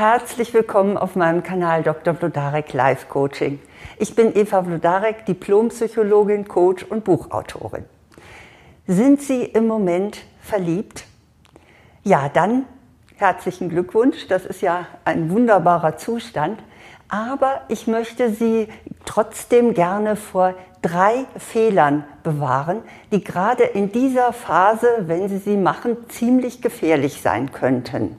Herzlich willkommen auf meinem Kanal Dr. Vlodarek Life Coaching. Ich bin Eva Vlodarek, Diplompsychologin, Coach und Buchautorin. Sind Sie im Moment verliebt? Ja, dann herzlichen Glückwunsch. Das ist ja ein wunderbarer Zustand. Aber ich möchte Sie trotzdem gerne vor drei Fehlern bewahren, die gerade in dieser Phase, wenn Sie sie machen, ziemlich gefährlich sein könnten.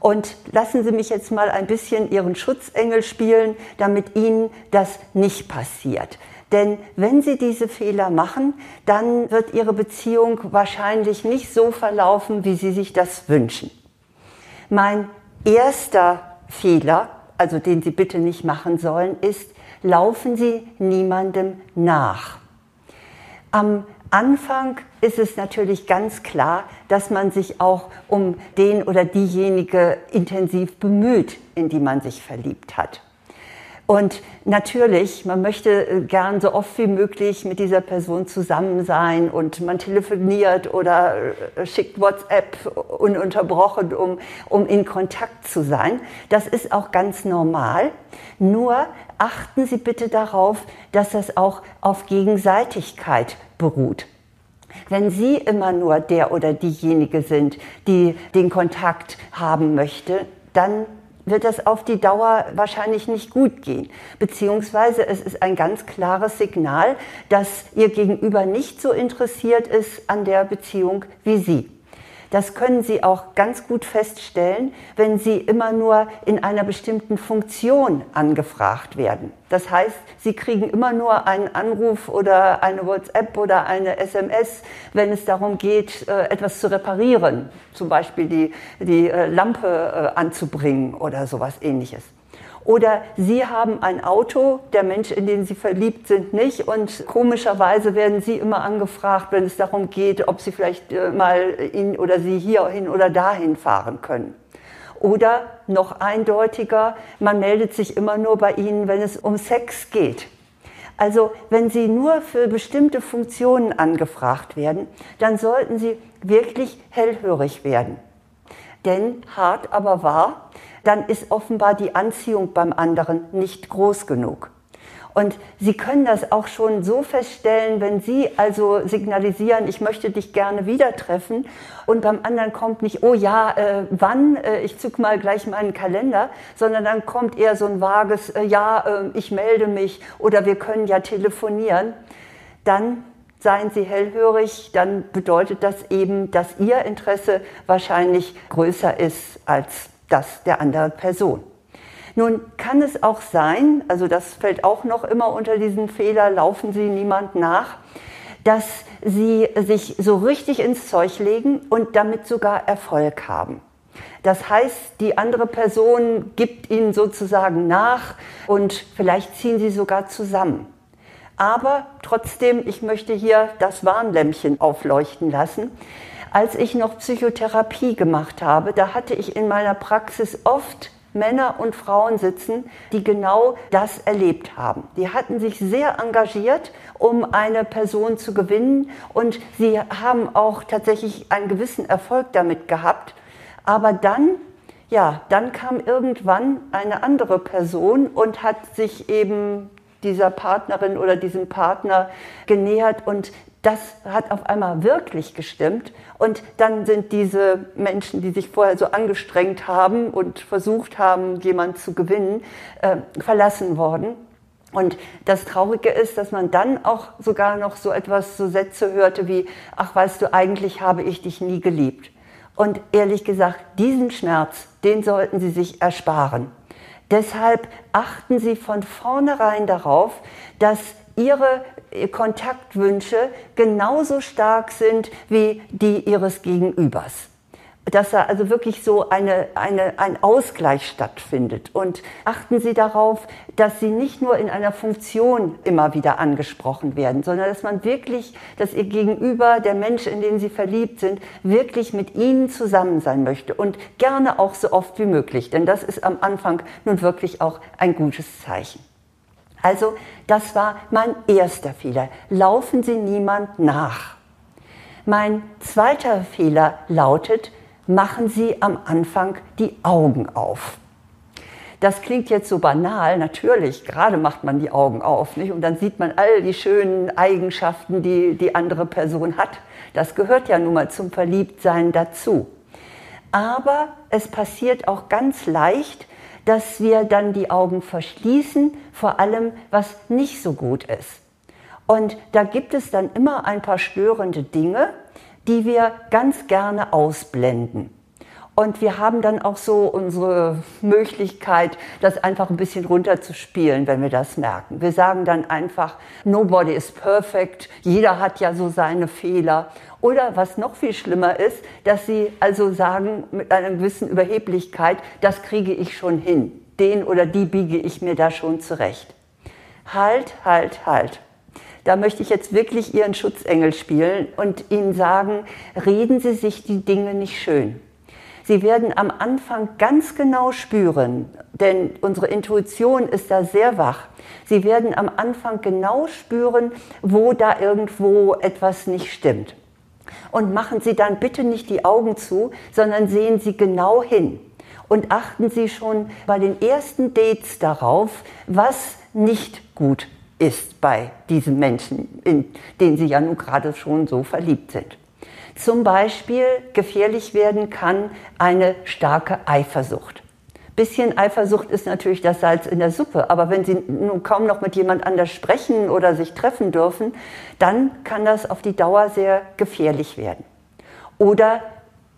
Und lassen Sie mich jetzt mal ein bisschen Ihren Schutzengel spielen, damit Ihnen das nicht passiert. Denn wenn Sie diese Fehler machen, dann wird Ihre Beziehung wahrscheinlich nicht so verlaufen, wie Sie sich das wünschen. Mein erster Fehler, also den Sie bitte nicht machen sollen, ist, laufen Sie niemandem nach. Am Anfang ist es natürlich ganz klar, dass man sich auch um den oder diejenige intensiv bemüht, in die man sich verliebt hat. Und natürlich, man möchte äh, gern so oft wie möglich mit dieser Person zusammen sein und man telefoniert oder äh, schickt WhatsApp ununterbrochen, um, um in Kontakt zu sein. Das ist auch ganz normal. Nur achten Sie bitte darauf, dass das auch auf Gegenseitigkeit beruht. Wenn Sie immer nur der oder diejenige sind, die den Kontakt haben möchte, dann wird das auf die Dauer wahrscheinlich nicht gut gehen. Beziehungsweise es ist ein ganz klares Signal, dass Ihr Gegenüber nicht so interessiert ist an der Beziehung wie Sie. Das können Sie auch ganz gut feststellen, wenn Sie immer nur in einer bestimmten Funktion angefragt werden. Das heißt, Sie kriegen immer nur einen Anruf oder eine WhatsApp oder eine SMS, wenn es darum geht, äh, etwas zu reparieren, zum Beispiel die, die äh, Lampe äh, anzubringen oder sowas ähnliches. Oder Sie haben ein Auto, der Mensch, in den Sie verliebt sind, nicht. Und komischerweise werden Sie immer angefragt, wenn es darum geht, ob Sie vielleicht äh, mal ihn oder Sie hierhin oder dahin fahren können. Oder noch eindeutiger, man meldet sich immer nur bei Ihnen, wenn es um Sex geht. Also wenn Sie nur für bestimmte Funktionen angefragt werden, dann sollten Sie wirklich hellhörig werden. Denn hart aber wahr, dann ist offenbar die Anziehung beim anderen nicht groß genug. Und Sie können das auch schon so feststellen, wenn Sie also signalisieren, ich möchte dich gerne wieder treffen und beim anderen kommt nicht, oh ja, äh, wann, äh, ich zück mal gleich meinen Kalender, sondern dann kommt eher so ein vages, äh, ja, äh, ich melde mich oder wir können ja telefonieren, dann seien Sie hellhörig, dann bedeutet das eben, dass Ihr Interesse wahrscheinlich größer ist als das der anderen Person. Nun kann es auch sein, also das fällt auch noch immer unter diesen Fehler, laufen Sie niemand nach, dass Sie sich so richtig ins Zeug legen und damit sogar Erfolg haben. Das heißt, die andere Person gibt Ihnen sozusagen nach und vielleicht ziehen Sie sogar zusammen. Aber trotzdem, ich möchte hier das Warnlämpchen aufleuchten lassen. Als ich noch Psychotherapie gemacht habe, da hatte ich in meiner Praxis oft Männer und Frauen sitzen, die genau das erlebt haben. Die hatten sich sehr engagiert, um eine Person zu gewinnen und sie haben auch tatsächlich einen gewissen Erfolg damit gehabt. Aber dann, ja, dann kam irgendwann eine andere Person und hat sich eben dieser Partnerin oder diesem Partner genähert und das hat auf einmal wirklich gestimmt. Und dann sind diese Menschen, die sich vorher so angestrengt haben und versucht haben, jemanden zu gewinnen, äh, verlassen worden. Und das Traurige ist, dass man dann auch sogar noch so etwas, so Sätze hörte wie, ach weißt du, eigentlich habe ich dich nie geliebt. Und ehrlich gesagt, diesen Schmerz, den sollten Sie sich ersparen. Deshalb achten Sie von vornherein darauf, dass Ihre Kontaktwünsche genauso stark sind wie die ihres Gegenübers. Dass da also wirklich so eine, eine, ein Ausgleich stattfindet. Und achten Sie darauf, dass Sie nicht nur in einer Funktion immer wieder angesprochen werden, sondern dass man wirklich, dass Ihr Gegenüber, der Mensch, in den Sie verliebt sind, wirklich mit Ihnen zusammen sein möchte. Und gerne auch so oft wie möglich. Denn das ist am Anfang nun wirklich auch ein gutes Zeichen. Also das war mein erster Fehler. Laufen Sie niemand nach. Mein zweiter Fehler lautet, machen Sie am Anfang die Augen auf. Das klingt jetzt so banal, natürlich, gerade macht man die Augen auf, nicht? Und dann sieht man all die schönen Eigenschaften, die die andere Person hat. Das gehört ja nun mal zum Verliebtsein dazu. Aber es passiert auch ganz leicht, dass wir dann die Augen verschließen, vor allem was nicht so gut ist. Und da gibt es dann immer ein paar störende Dinge, die wir ganz gerne ausblenden. Und wir haben dann auch so unsere Möglichkeit, das einfach ein bisschen runterzuspielen, wenn wir das merken. Wir sagen dann einfach, nobody is perfect, jeder hat ja so seine Fehler. Oder was noch viel schlimmer ist, dass sie also sagen mit einer gewissen Überheblichkeit, das kriege ich schon hin. Den oder die biege ich mir da schon zurecht. Halt, halt, halt. Da möchte ich jetzt wirklich Ihren Schutzengel spielen und Ihnen sagen, reden Sie sich die Dinge nicht schön. Sie werden am Anfang ganz genau spüren, denn unsere Intuition ist da sehr wach. Sie werden am Anfang genau spüren, wo da irgendwo etwas nicht stimmt. Und machen Sie dann bitte nicht die Augen zu, sondern sehen Sie genau hin. Und achten Sie schon bei den ersten Dates darauf, was nicht gut ist bei diesen Menschen, in denen Sie ja nun gerade schon so verliebt sind. Zum Beispiel gefährlich werden kann eine starke Eifersucht. Bisschen Eifersucht ist natürlich das Salz in der Suppe, aber wenn Sie nun kaum noch mit jemand anders sprechen oder sich treffen dürfen, dann kann das auf die Dauer sehr gefährlich werden. Oder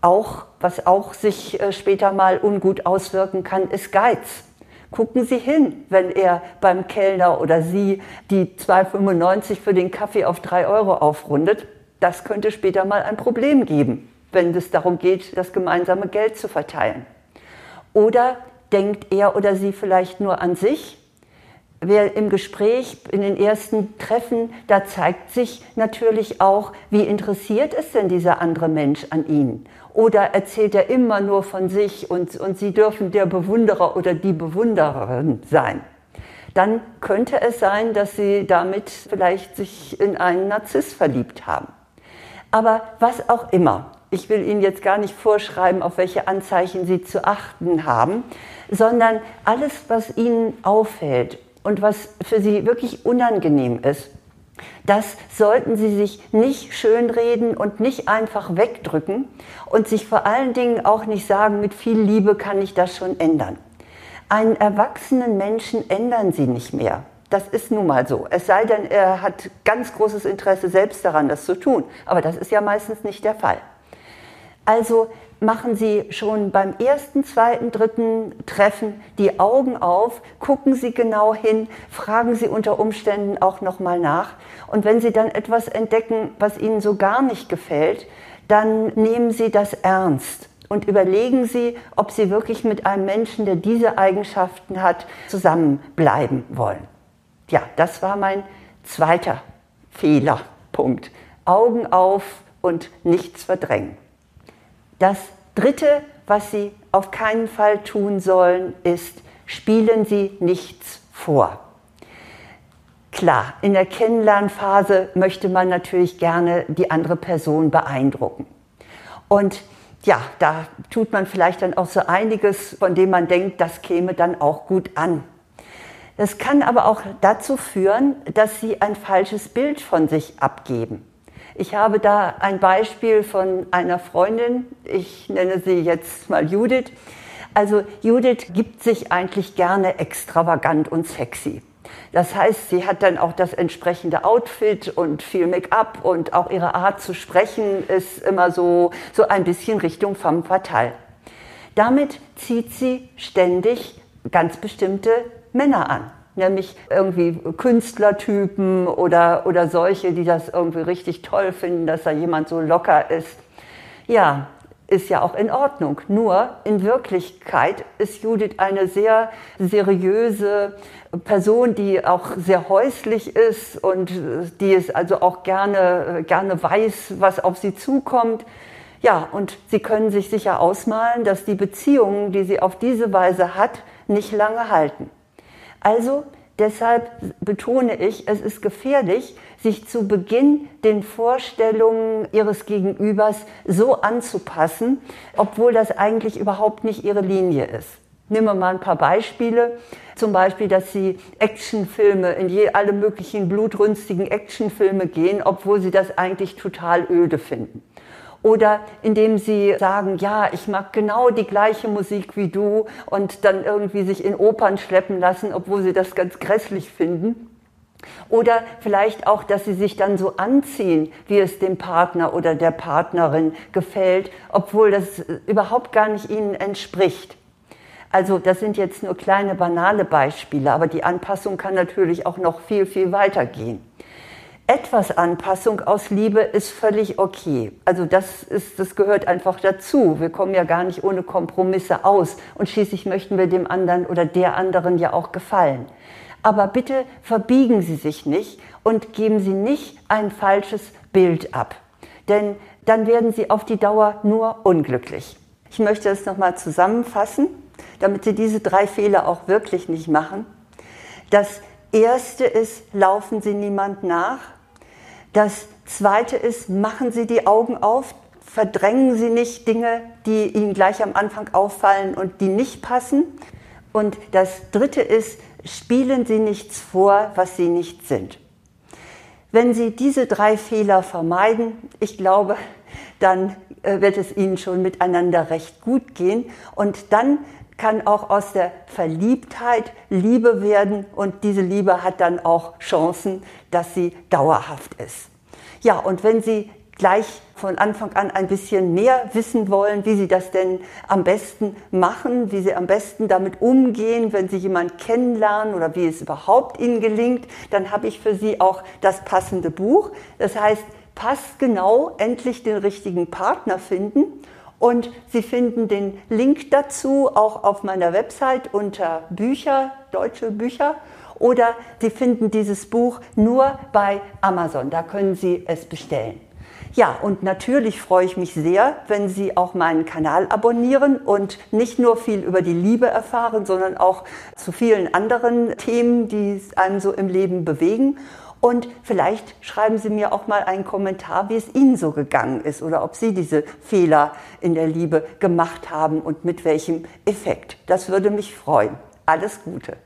auch, was auch sich äh, später mal ungut auswirken kann, ist Geiz. Gucken Sie hin, wenn er beim Kellner oder Sie die 2,95 für den Kaffee auf 3 Euro aufrundet das könnte später mal ein Problem geben, wenn es darum geht, das gemeinsame Geld zu verteilen. Oder denkt er oder sie vielleicht nur an sich? Wer im Gespräch, in den ersten Treffen, da zeigt sich natürlich auch, wie interessiert ist denn dieser andere Mensch an Ihnen? Oder erzählt er immer nur von sich und, und Sie dürfen der Bewunderer oder die Bewundererin sein? Dann könnte es sein, dass Sie damit vielleicht sich in einen Narziss verliebt haben. Aber was auch immer, ich will Ihnen jetzt gar nicht vorschreiben, auf welche Anzeichen Sie zu achten haben, sondern alles, was Ihnen auffällt und was für Sie wirklich unangenehm ist, das sollten Sie sich nicht schönreden und nicht einfach wegdrücken und sich vor allen Dingen auch nicht sagen, mit viel Liebe kann ich das schon ändern. Einen erwachsenen Menschen ändern Sie nicht mehr. Das ist nun mal so. Es sei denn, er hat ganz großes Interesse selbst daran, das zu tun. Aber das ist ja meistens nicht der Fall. Also machen Sie schon beim ersten, zweiten, dritten Treffen die Augen auf, gucken Sie genau hin, fragen Sie unter Umständen auch nochmal nach. Und wenn Sie dann etwas entdecken, was Ihnen so gar nicht gefällt, dann nehmen Sie das ernst und überlegen Sie, ob Sie wirklich mit einem Menschen, der diese Eigenschaften hat, zusammenbleiben wollen. Ja, das war mein zweiter Fehlerpunkt. Augen auf und nichts verdrängen. Das dritte, was Sie auf keinen Fall tun sollen, ist, spielen Sie nichts vor. Klar, in der Kennenlernphase möchte man natürlich gerne die andere Person beeindrucken. Und ja, da tut man vielleicht dann auch so einiges, von dem man denkt, das käme dann auch gut an. Das kann aber auch dazu führen, dass sie ein falsches Bild von sich abgeben. Ich habe da ein Beispiel von einer Freundin, ich nenne sie jetzt mal Judith. Also Judith gibt sich eigentlich gerne extravagant und sexy. Das heißt, sie hat dann auch das entsprechende Outfit und viel Make-up und auch ihre Art zu sprechen ist immer so, so ein bisschen Richtung femme fatale. Damit zieht sie ständig ganz bestimmte Männer an. Nämlich irgendwie Künstlertypen oder, oder solche, die das irgendwie richtig toll finden, dass da jemand so locker ist. Ja, ist ja auch in Ordnung. Nur in Wirklichkeit ist Judith eine sehr seriöse Person, die auch sehr häuslich ist und die es also auch gerne, gerne weiß, was auf sie zukommt. Ja, und Sie können sich sicher ausmalen, dass die Beziehungen, die sie auf diese Weise hat, nicht lange halten. Also deshalb betone ich, es ist gefährlich, sich zu Beginn den Vorstellungen ihres Gegenübers so anzupassen, obwohl das eigentlich überhaupt nicht ihre Linie ist. Nehmen wir mal ein paar Beispiele. Zum Beispiel, dass sie Actionfilme, in je, alle möglichen blutrünstigen Actionfilme gehen, obwohl sie das eigentlich total öde finden. Oder indem sie sagen, ja, ich mag genau die gleiche Musik wie du und dann irgendwie sich in Opern schleppen lassen, obwohl sie das ganz grässlich finden. Oder vielleicht auch, dass sie sich dann so anziehen, wie es dem Partner oder der Partnerin gefällt, obwohl das überhaupt gar nicht ihnen entspricht. Also das sind jetzt nur kleine banale Beispiele, aber die Anpassung kann natürlich auch noch viel, viel weiter gehen. Etwas Anpassung aus Liebe ist völlig okay. Also das, ist, das gehört einfach dazu. Wir kommen ja gar nicht ohne Kompromisse aus und schließlich möchten wir dem anderen oder der anderen ja auch gefallen. Aber bitte verbiegen Sie sich nicht und geben Sie nicht ein falsches Bild ab. Denn dann werden Sie auf die Dauer nur unglücklich. Ich möchte es nochmal zusammenfassen, damit Sie diese drei Fehler auch wirklich nicht machen. Das erste ist, laufen Sie niemand nach. Das zweite ist, machen Sie die Augen auf, verdrängen Sie nicht Dinge, die Ihnen gleich am Anfang auffallen und die nicht passen. Und das dritte ist, spielen Sie nichts vor, was Sie nicht sind. Wenn Sie diese drei Fehler vermeiden, ich glaube, dann äh, wird es Ihnen schon miteinander recht gut gehen und dann kann auch aus der Verliebtheit Liebe werden und diese Liebe hat dann auch Chancen, dass sie dauerhaft ist. Ja, und wenn Sie gleich von Anfang an ein bisschen mehr wissen wollen, wie sie das denn am besten machen, wie sie am besten damit umgehen, wenn sie jemanden kennenlernen oder wie es überhaupt ihnen gelingt, dann habe ich für sie auch das passende Buch. Das heißt, passt genau, endlich den richtigen Partner finden. Und Sie finden den Link dazu auch auf meiner Website unter Bücher, deutsche Bücher. Oder Sie finden dieses Buch nur bei Amazon. Da können Sie es bestellen. Ja, und natürlich freue ich mich sehr, wenn Sie auch meinen Kanal abonnieren und nicht nur viel über die Liebe erfahren, sondern auch zu vielen anderen Themen, die einem so im Leben bewegen. Und vielleicht schreiben Sie mir auch mal einen Kommentar, wie es Ihnen so gegangen ist oder ob Sie diese Fehler in der Liebe gemacht haben und mit welchem Effekt. Das würde mich freuen. Alles Gute.